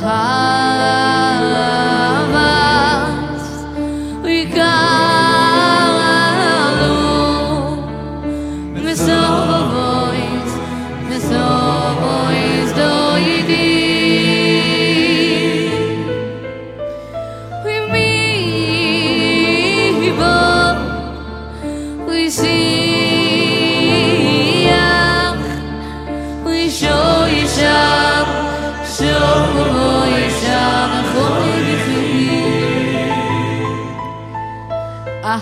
high. We